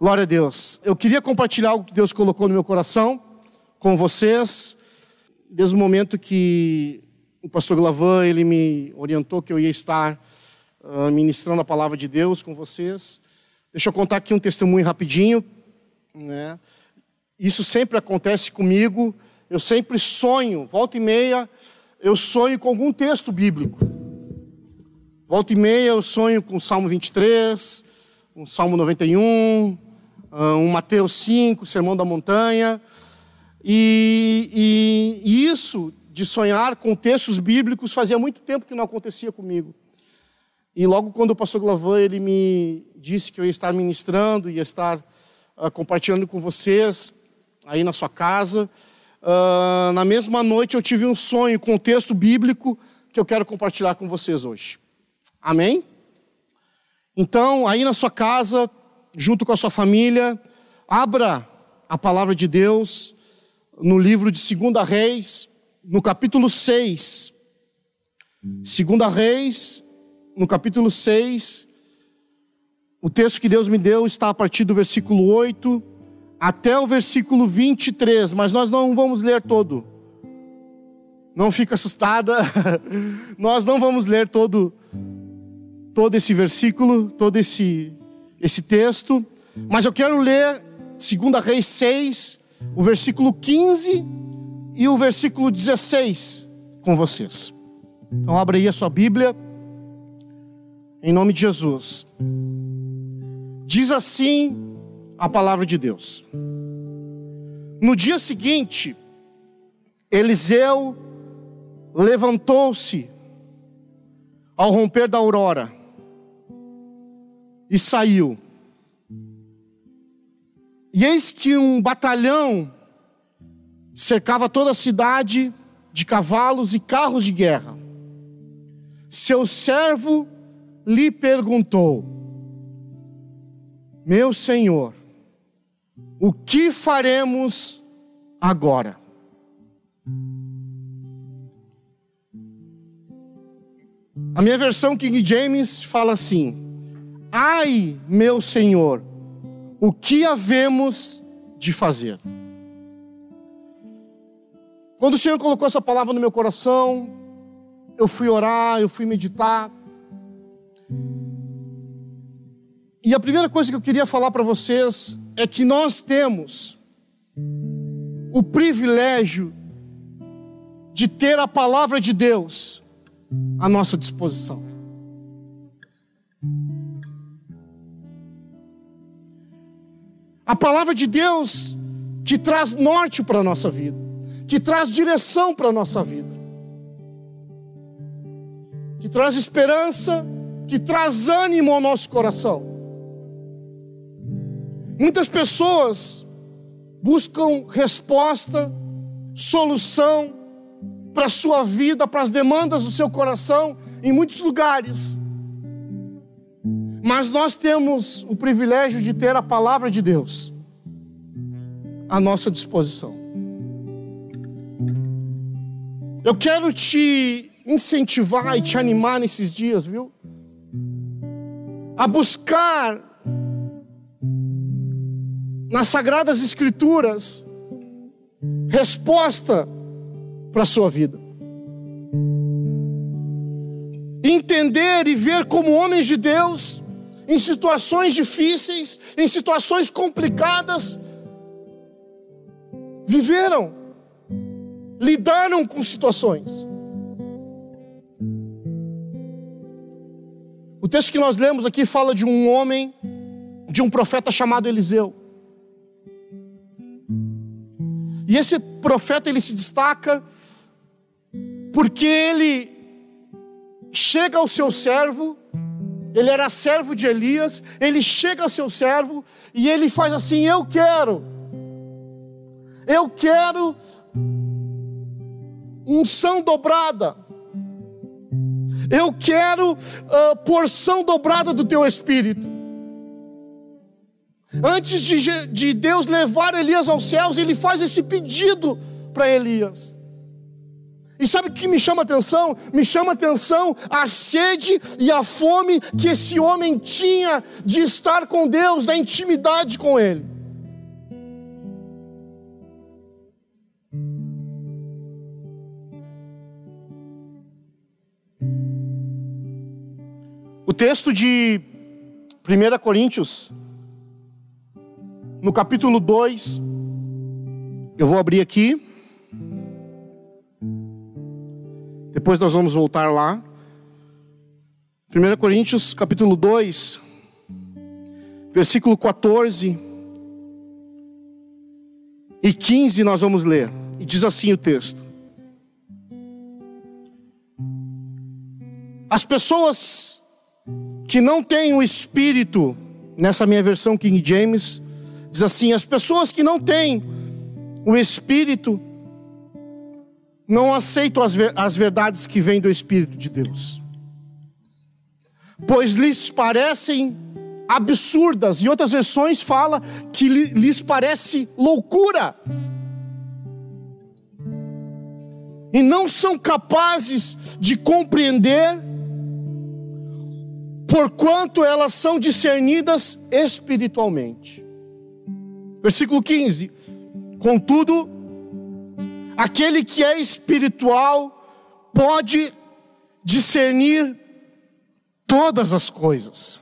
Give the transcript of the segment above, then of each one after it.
Glória a Deus. Eu queria compartilhar algo que Deus colocou no meu coração com vocês, desde o momento que o pastor Glavan, ele me orientou que eu ia estar uh, ministrando a palavra de Deus com vocês. Deixa eu contar aqui um testemunho rapidinho, né? Isso sempre acontece comigo. Eu sempre sonho, volta e meia, eu sonho com algum texto bíblico. Volta e meia eu sonho com o Salmo 23, um Salmo 91, ah, um Mateus 5, Sermão da Montanha. E, e, e, isso de sonhar com textos bíblicos fazia muito tempo que não acontecia comigo. E logo quando o pastor Glavan ele me disse que eu ia estar ministrando, ia estar uh, compartilhando com vocês aí na sua casa, uh, na mesma noite eu tive um sonho com um texto bíblico que eu quero compartilhar com vocês hoje. Amém? Então, aí na sua casa, junto com a sua família, abra a palavra de Deus no livro de 2 Reis, no capítulo 6. 2 Reis, no capítulo 6. O texto que Deus me deu está a partir do versículo 8 até o versículo 23, mas nós não vamos ler todo. Não fica assustada, nós não vamos ler todo todo esse versículo, todo esse, esse texto, mas eu quero ler 2 Reis 6, o versículo 15 e o versículo 16 com vocês. Então, abra aí a sua Bíblia, em nome de Jesus. Diz assim a palavra de Deus. No dia seguinte, Eliseu levantou-se ao romper da aurora e saiu. E eis que um batalhão cercava toda a cidade de cavalos e carros de guerra. Seu servo lhe perguntou: Meu senhor, o que faremos agora? A minha versão King James fala assim: Ai, meu Senhor, o que havemos de fazer? Quando o Senhor colocou essa palavra no meu coração, eu fui orar, eu fui meditar. E a primeira coisa que eu queria falar para vocês é que nós temos o privilégio de ter a palavra de Deus à nossa disposição. A palavra de Deus que traz norte para a nossa vida, que traz direção para a nossa vida, que traz esperança, que traz ânimo ao nosso coração. Muitas pessoas buscam resposta, solução para a sua vida, para as demandas do seu coração em muitos lugares. Mas nós temos o privilégio de ter a palavra de Deus à nossa disposição. Eu quero te incentivar e te animar nesses dias, viu? A buscar nas Sagradas Escrituras resposta para a sua vida. Entender e ver como homens de Deus em situações difíceis, em situações complicadas, viveram, lidaram com situações. O texto que nós lemos aqui fala de um homem, de um profeta chamado Eliseu. E esse profeta ele se destaca porque ele chega ao seu servo ele era servo de Elias, ele chega ao seu servo e ele faz assim: Eu quero, eu quero unção dobrada, eu quero uh, porção dobrada do teu espírito. Antes de, de Deus levar Elias aos céus, ele faz esse pedido para Elias. E sabe o que me chama atenção? Me chama atenção a sede e a fome que esse homem tinha de estar com Deus, da intimidade com Ele. O texto de 1 Coríntios, no capítulo 2, eu vou abrir aqui. Depois nós vamos voltar lá. 1 Coríntios, capítulo 2, versículo 14 e 15 nós vamos ler. E diz assim o texto: As pessoas que não têm o espírito, nessa minha versão King James, diz assim: as pessoas que não têm o Espírito não aceitam as, ver, as verdades que vêm do Espírito de Deus, pois lhes parecem absurdas, e outras versões fala que lhes parece loucura. E não são capazes de compreender, porquanto elas são discernidas espiritualmente. Versículo 15: Contudo, aquele que é espiritual pode discernir todas as coisas.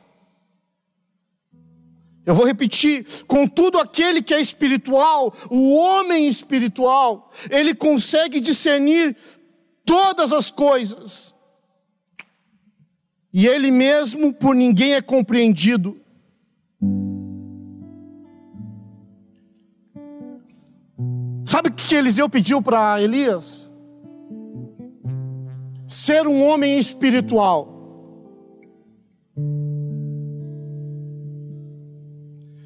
Eu vou repetir: contudo, aquele que é espiritual, o homem espiritual, ele consegue discernir todas as coisas, e ele mesmo por ninguém é compreendido. Sabe o que Eliseu pediu para Elias? Ser um homem espiritual.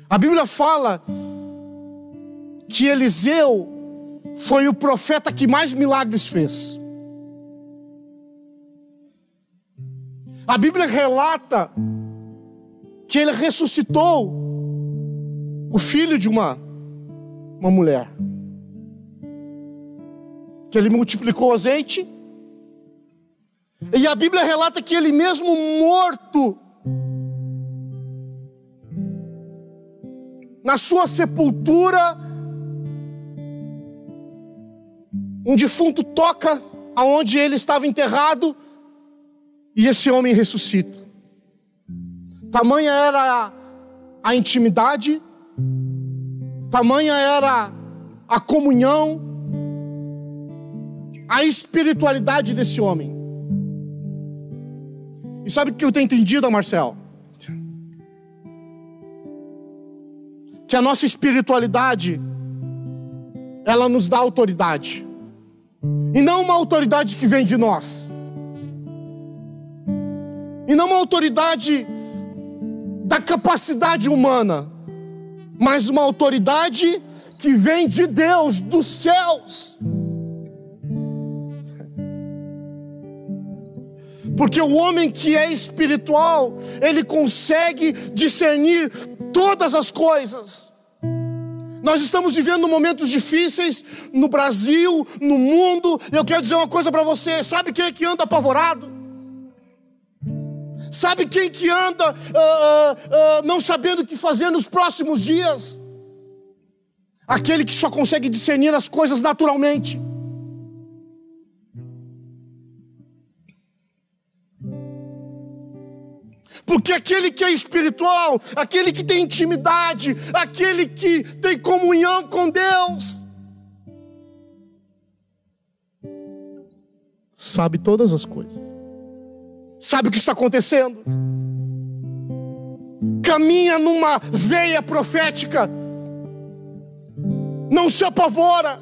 A Bíblia fala que Eliseu foi o profeta que mais milagres fez. A Bíblia relata que ele ressuscitou o filho de uma, uma mulher que ele multiplicou o azeite. E a Bíblia relata que ele mesmo morto, na sua sepultura, um defunto toca aonde ele estava enterrado e esse homem ressuscita. Tamanha era a intimidade, tamanha era a comunhão, a espiritualidade desse homem. E sabe o que eu tenho entendido, Marcel? Que a nossa espiritualidade, ela nos dá autoridade. E não uma autoridade que vem de nós. E não uma autoridade da capacidade humana, mas uma autoridade que vem de Deus, dos céus. Porque o homem que é espiritual, ele consegue discernir todas as coisas. Nós estamos vivendo momentos difíceis no Brasil, no mundo. Eu quero dizer uma coisa para você: sabe quem é que anda apavorado? Sabe quem que anda uh, uh, não sabendo o que fazer nos próximos dias? Aquele que só consegue discernir as coisas naturalmente. Porque aquele que é espiritual, aquele que tem intimidade, aquele que tem comunhão com Deus, sabe todas as coisas, sabe o que está acontecendo, caminha numa veia profética, não se apavora,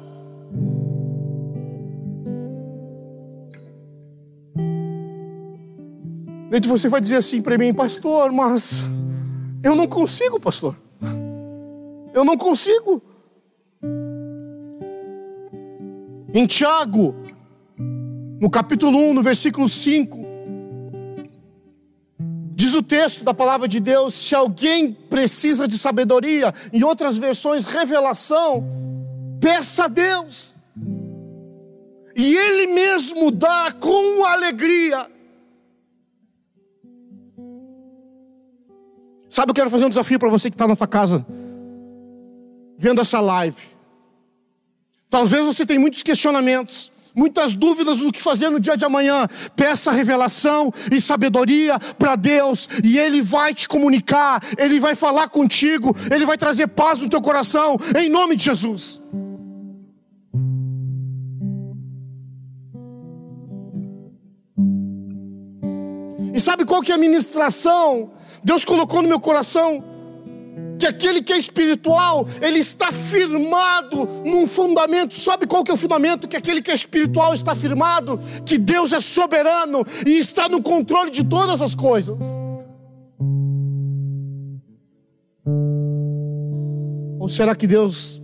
E você vai dizer assim para mim, pastor, mas eu não consigo, pastor. Eu não consigo. Em Tiago, no capítulo 1, no versículo 5, diz o texto da palavra de Deus: se alguém precisa de sabedoria, em outras versões, revelação, peça a Deus. e Ele mesmo dá com alegria. Sabe, eu quero fazer um desafio para você que está na tua casa, vendo essa live. Talvez você tenha muitos questionamentos, muitas dúvidas do que fazer no dia de amanhã. Peça revelação e sabedoria para Deus, e Ele vai te comunicar, Ele vai falar contigo, Ele vai trazer paz no teu coração, em nome de Jesus. E sabe qual que é a ministração? Deus colocou no meu coração que aquele que é espiritual, ele está firmado num fundamento. Sabe qual que é o fundamento? Que aquele que é espiritual está firmado, que Deus é soberano e está no controle de todas as coisas. Ou será que Deus,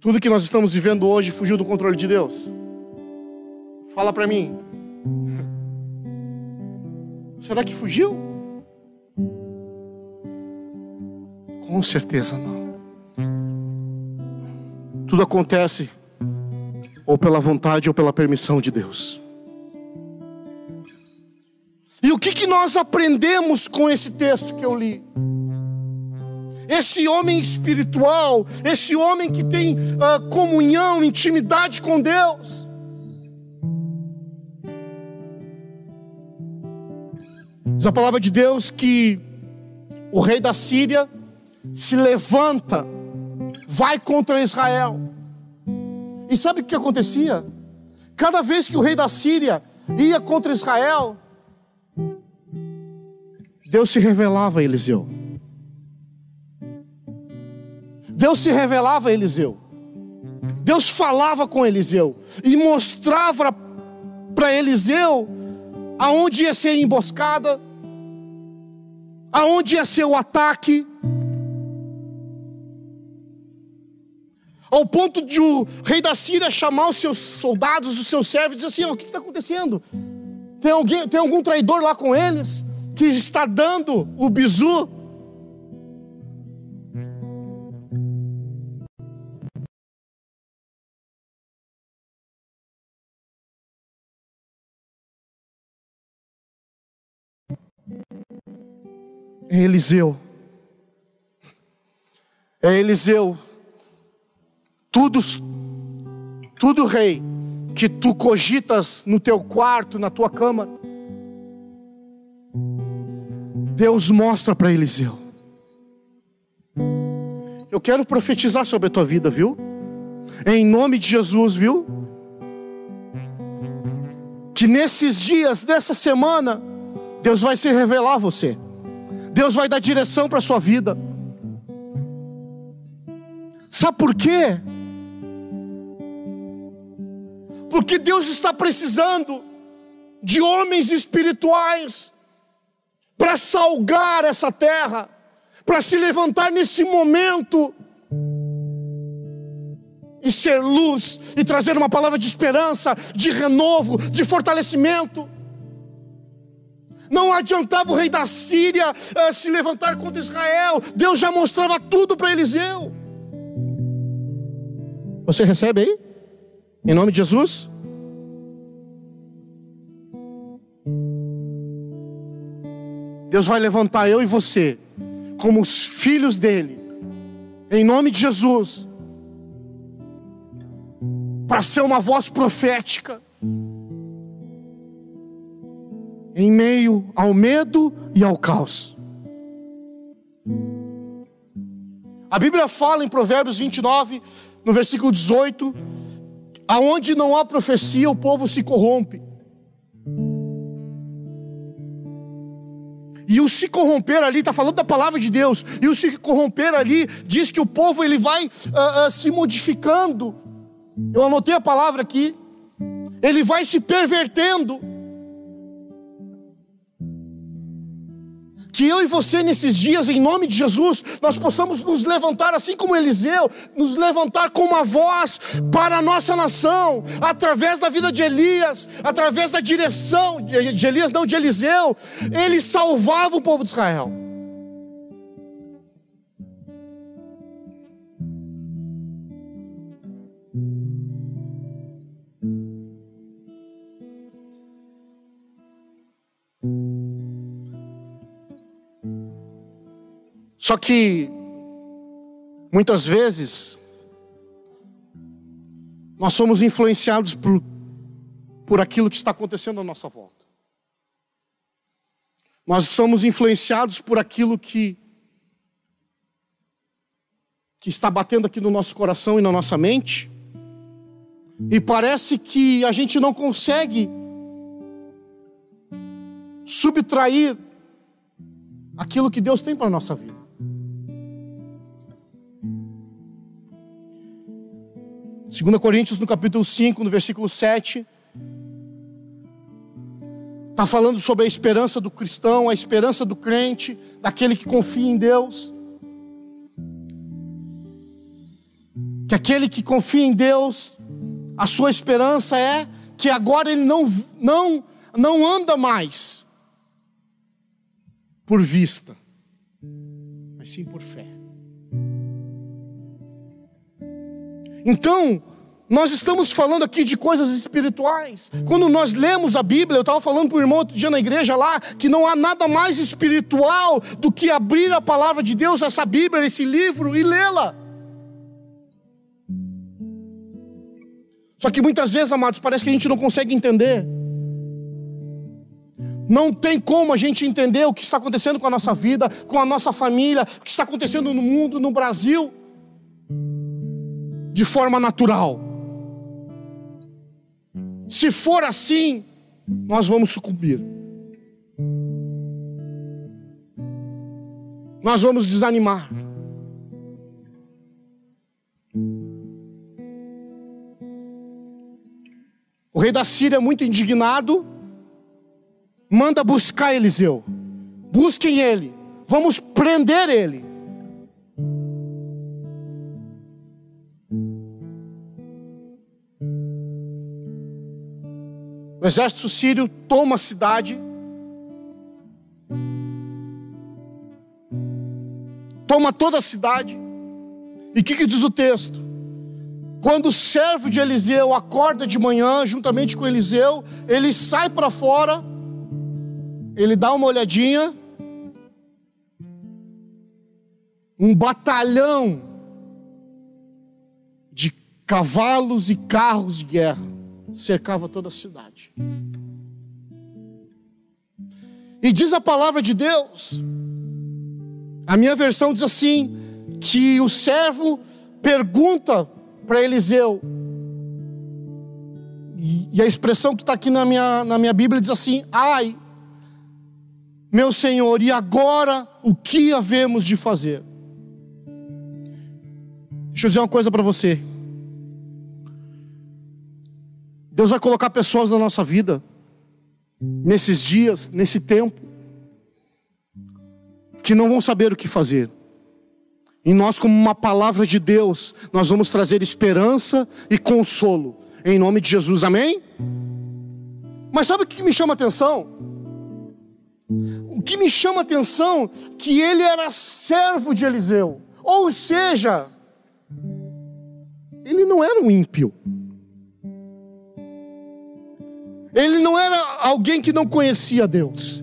tudo que nós estamos vivendo hoje, fugiu do controle de Deus? Fala para mim. Será que fugiu? Com certeza não. Tudo acontece ou pela vontade ou pela permissão de Deus. E o que, que nós aprendemos com esse texto que eu li? Esse homem espiritual, esse homem que tem uh, comunhão, intimidade com Deus, Diz a palavra de Deus que o rei da Síria se levanta, vai contra Israel. E sabe o que acontecia? Cada vez que o rei da Síria ia contra Israel, Deus se revelava a Eliseu. Deus se revelava a Eliseu. Deus falava com Eliseu e mostrava para Eliseu aonde ia ser emboscada, aonde ia ser o ataque, ao ponto de o rei da Síria chamar os seus soldados, os seus servos, e dizer assim: oh, o que está acontecendo? Tem, alguém, tem algum traidor lá com eles que está dando o bizu? É Eliseu. É Eliseu. Tudo, tudo rei, que tu cogitas no teu quarto, na tua cama, Deus mostra para Eliseu. Eu quero profetizar sobre a tua vida, viu? Em nome de Jesus, viu? Que nesses dias, dessa semana, Deus vai se revelar a você. Deus vai dar direção para a sua vida. Sabe por quê? Porque Deus está precisando de homens espirituais para salgar essa terra, para se levantar nesse momento e ser luz e trazer uma palavra de esperança, de renovo, de fortalecimento. Não adiantava o rei da Síria uh, se levantar contra Israel. Deus já mostrava tudo para Eliseu. Você recebe aí? Em nome de Jesus? Deus vai levantar eu e você como os filhos dele, em nome de Jesus, para ser uma voz profética em meio ao medo e ao caos. A Bíblia fala em Provérbios 29, no versículo 18, aonde não há profecia, o povo se corrompe. E o se corromper ali, está falando da palavra de Deus, e o se corromper ali diz que o povo ele vai uh, uh, se modificando. Eu anotei a palavra aqui. Ele vai se pervertendo. Que eu e você, nesses dias, em nome de Jesus, nós possamos nos levantar, assim como Eliseu, nos levantar com uma voz para a nossa nação, através da vida de Elias, através da direção de Elias, não de Eliseu. Ele salvava o povo de Israel. Só que, muitas vezes, nós somos influenciados por, por aquilo que está acontecendo à nossa volta. Nós somos influenciados por aquilo que, que está batendo aqui no nosso coração e na nossa mente. E parece que a gente não consegue subtrair aquilo que Deus tem para a nossa vida. Segunda Coríntios no capítulo 5, no versículo 7, está falando sobre a esperança do cristão, a esperança do crente, daquele que confia em Deus. Que aquele que confia em Deus, a sua esperança é que agora ele não, não, não anda mais por vista, mas sim por fé. Então, nós estamos falando aqui de coisas espirituais. Quando nós lemos a Bíblia, eu estava falando para o irmão outro dia na igreja lá, que não há nada mais espiritual do que abrir a palavra de Deus, essa Bíblia, esse livro, e lê-la. Só que muitas vezes, amados, parece que a gente não consegue entender. Não tem como a gente entender o que está acontecendo com a nossa vida, com a nossa família, o que está acontecendo no mundo, no Brasil, de forma natural. Se for assim, nós vamos sucumbir. Nós vamos desanimar. O rei da Síria, muito indignado, manda buscar Eliseu. Busquem ele. Vamos prender ele. O exército sírio toma a cidade. Toma toda a cidade. E o que, que diz o texto? Quando o servo de Eliseu acorda de manhã, juntamente com Eliseu, ele sai para fora ele dá uma olhadinha, um batalhão de cavalos e carros de guerra cercava toda a cidade. E diz a palavra de Deus, a minha versão diz assim: que o servo pergunta para Eliseu, e a expressão que está aqui na minha, na minha Bíblia diz assim: ai, meu Senhor, e agora o que havemos de fazer? Deixa eu dizer uma coisa para você. Deus vai colocar pessoas na nossa vida, nesses dias, nesse tempo, que não vão saber o que fazer. E nós, como uma palavra de Deus, nós vamos trazer esperança e consolo, em nome de Jesus, amém? Mas sabe o que me chama a atenção? O que me chama a atenção que ele era servo de Eliseu. Ou seja, ele não era um ímpio. Ele não era alguém que não conhecia Deus.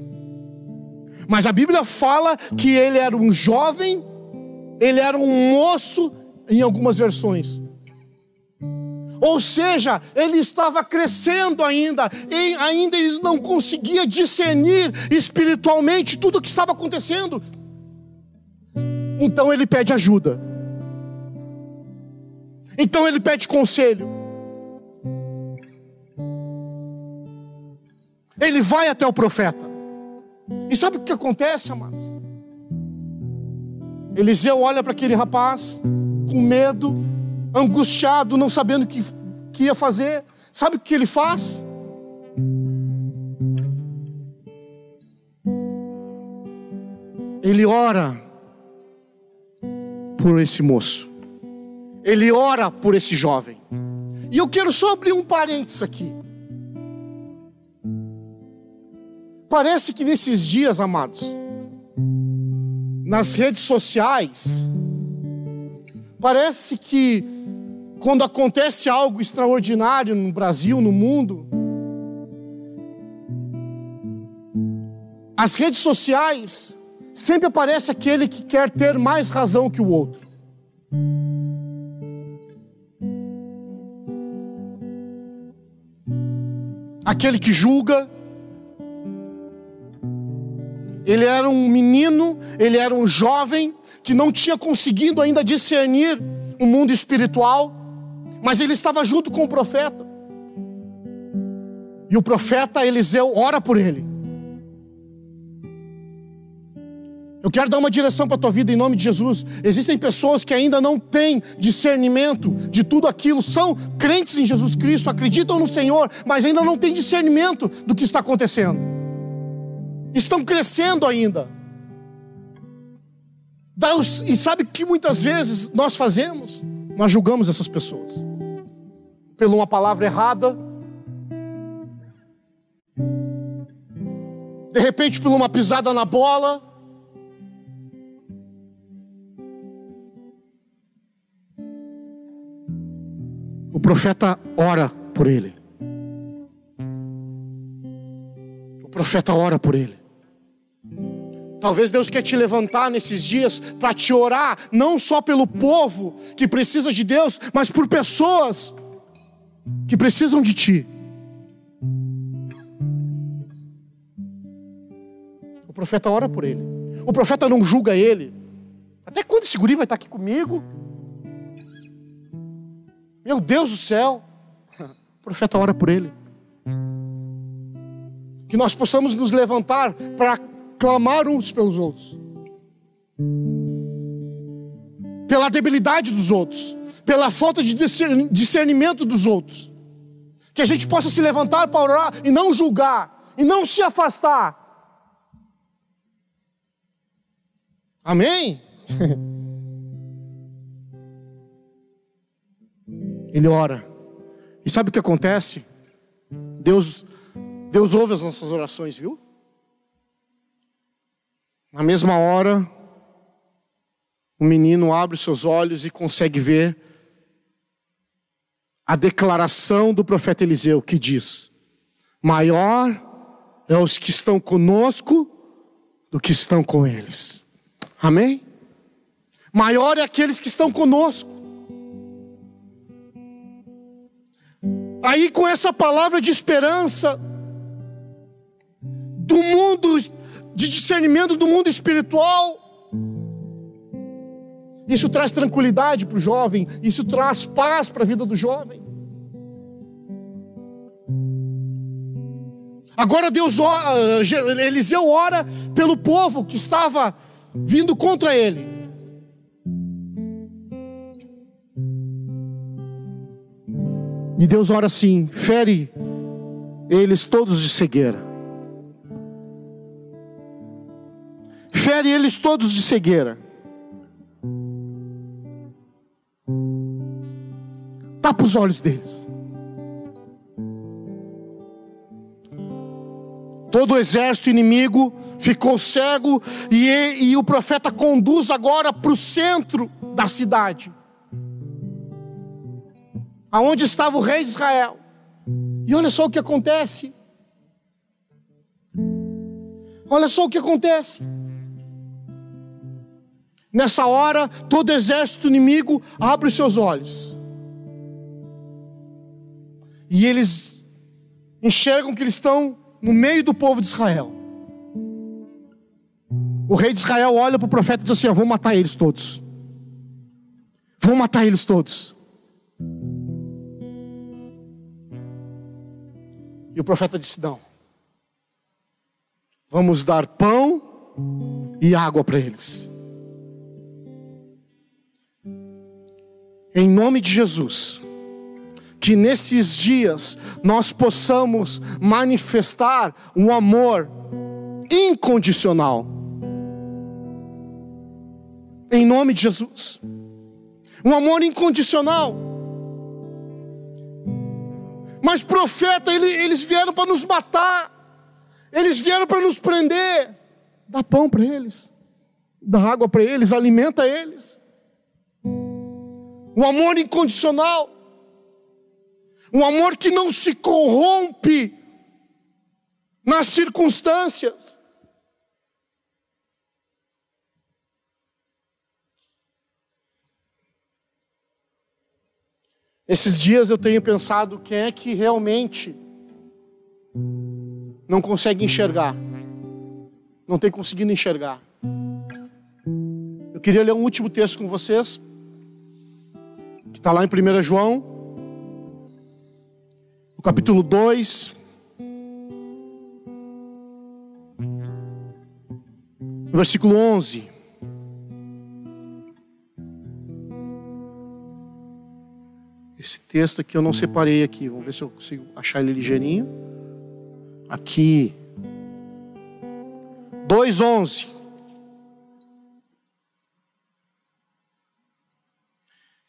Mas a Bíblia fala que ele era um jovem, ele era um moço, em algumas versões. Ou seja, ele estava crescendo ainda, e ainda ele não conseguia discernir espiritualmente tudo o que estava acontecendo. Então ele pede ajuda. Então ele pede conselho. Ele vai até o profeta. E sabe o que acontece, amados? Eliseu olha para aquele rapaz com medo angustiado, não sabendo o que, que ia fazer. Sabe o que ele faz? Ele ora por esse moço. Ele ora por esse jovem. E eu quero só abrir um parênteses aqui. Parece que nesses dias, amados, nas redes sociais, parece que quando acontece algo extraordinário no Brasil, no mundo, as redes sociais sempre aparece aquele que quer ter mais razão que o outro. Aquele que julga. Ele era um menino, ele era um jovem que não tinha conseguido ainda discernir o mundo espiritual, mas ele estava junto com o profeta. E o profeta Eliseu ora por ele. Eu quero dar uma direção para a tua vida em nome de Jesus. Existem pessoas que ainda não têm discernimento de tudo aquilo, são crentes em Jesus Cristo, acreditam no Senhor, mas ainda não têm discernimento do que está acontecendo. Estão crescendo ainda. E sabe que muitas vezes nós fazemos? Nós julgamos essas pessoas. Pela uma palavra errada, de repente por uma pisada na bola, o profeta ora por ele. O profeta ora por ele. Talvez Deus quer te levantar nesses dias para te orar, não só pelo povo que precisa de Deus, mas por pessoas que precisam de ti. profeta ora por ele. O profeta não julga ele. Até quando esse guri vai estar aqui comigo? Meu Deus do céu. O profeta ora por ele. Que nós possamos nos levantar para clamar uns pelos outros. Pela debilidade dos outros. Pela falta de discernimento dos outros. Que a gente possa se levantar para orar e não julgar. E não se afastar Amém? Ele ora. E sabe o que acontece? Deus, Deus ouve as nossas orações, viu? Na mesma hora, o menino abre seus olhos e consegue ver a declaração do profeta Eliseu que diz: Maior é os que estão conosco do que estão com eles. Amém? Maior é aqueles que estão conosco. Aí, com essa palavra de esperança, do mundo, de discernimento do mundo espiritual, isso traz tranquilidade para o jovem, isso traz paz para a vida do jovem. Agora Deus ora, Eliseu ora pelo povo que estava vindo contra ele. E Deus ora assim: fere eles todos de cegueira. Eles todos de cegueira. Tapa os olhos deles. Todo o exército inimigo ficou cego e, e o profeta conduz agora para o centro da cidade, aonde estava o rei de Israel. E olha só o que acontece. Olha só o que acontece. Nessa hora, todo exército inimigo abre os seus olhos. E eles enxergam que eles estão no meio do povo de Israel. O rei de Israel olha para o profeta e diz assim: ó, Vou matar eles todos. Vou matar eles todos. E o profeta disse: Não. Vamos dar pão e água para eles. Em nome de Jesus que nesses dias nós possamos manifestar um amor incondicional. Em nome de Jesus. Um amor incondicional. Mas profeta, eles vieram para nos matar. Eles vieram para nos prender. Dá pão para eles. Dá água para eles, alimenta eles um amor incondicional, um amor que não se corrompe nas circunstâncias. Esses dias eu tenho pensado quem é que realmente não consegue enxergar, não tem conseguido enxergar. Eu queria ler um último texto com vocês, que está lá em 1 João, no capítulo 2, versículo 11. Esse texto aqui eu não separei aqui. Vamos ver se eu consigo achar ele ligeirinho. Aqui. 2:11.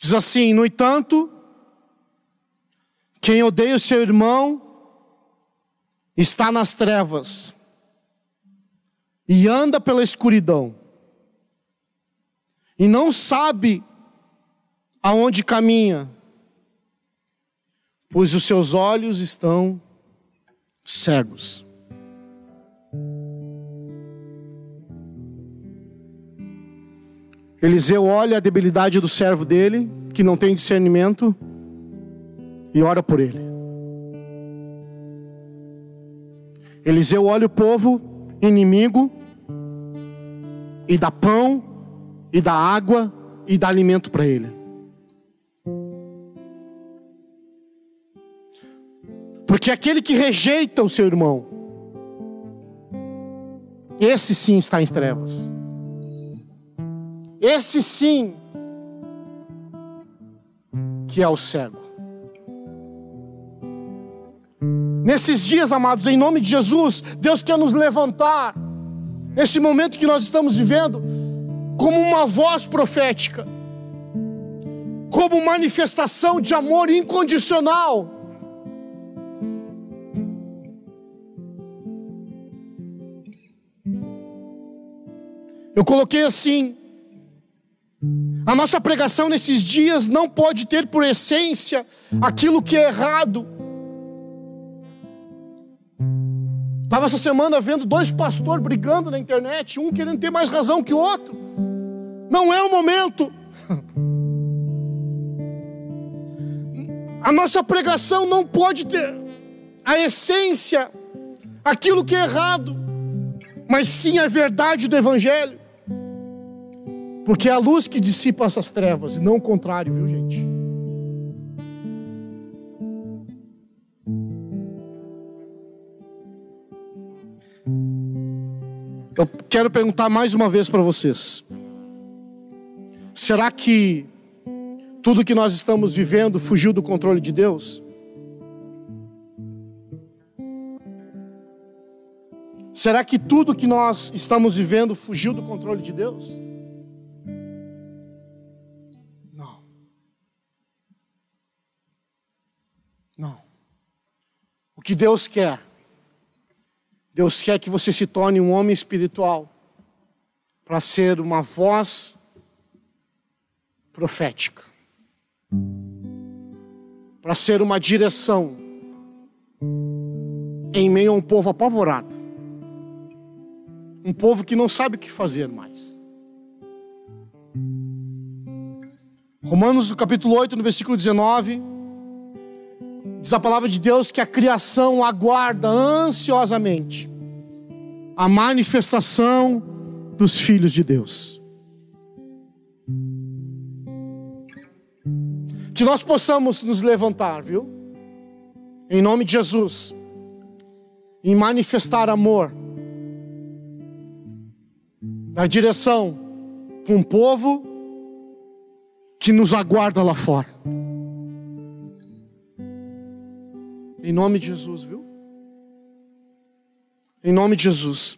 Diz assim: No entanto, quem odeia o seu irmão está nas trevas e anda pela escuridão e não sabe aonde caminha, pois os seus olhos estão cegos. Eliseu olha a debilidade do servo dele, que não tem discernimento, e ora por ele. Eliseu olha o povo inimigo e dá pão, e dá água, e dá alimento para ele. Porque aquele que rejeita o seu irmão, esse sim está em trevas. Esse sim que é o cego. Nesses dias, amados, em nome de Jesus, Deus quer nos levantar nesse momento que nós estamos vivendo, como uma voz profética, como manifestação de amor incondicional. Eu coloquei assim: a nossa pregação nesses dias não pode ter por essência aquilo que é errado Estava essa semana vendo dois pastores brigando na internet, um querendo ter mais razão que o outro. Não é o momento. A nossa pregação não pode ter a essência, aquilo que é errado, mas sim a verdade do Evangelho. Porque é a luz que dissipa essas trevas, e não o contrário, viu, gente? Eu quero perguntar mais uma vez para vocês: será que tudo que nós estamos vivendo fugiu do controle de Deus? Será que tudo que nós estamos vivendo fugiu do controle de Deus? Não. O que Deus quer Deus quer que você se torne um homem espiritual para ser uma voz profética, para ser uma direção em meio a um povo apavorado, um povo que não sabe o que fazer mais. Romanos no capítulo 8, no versículo 19, diz a palavra de Deus que a criação aguarda ansiosamente a manifestação dos filhos de Deus. Que nós possamos nos levantar, viu? Em nome de Jesus, e manifestar amor na direção para um povo que nos aguarda lá fora. Em nome de Jesus, viu? Em nome de Jesus.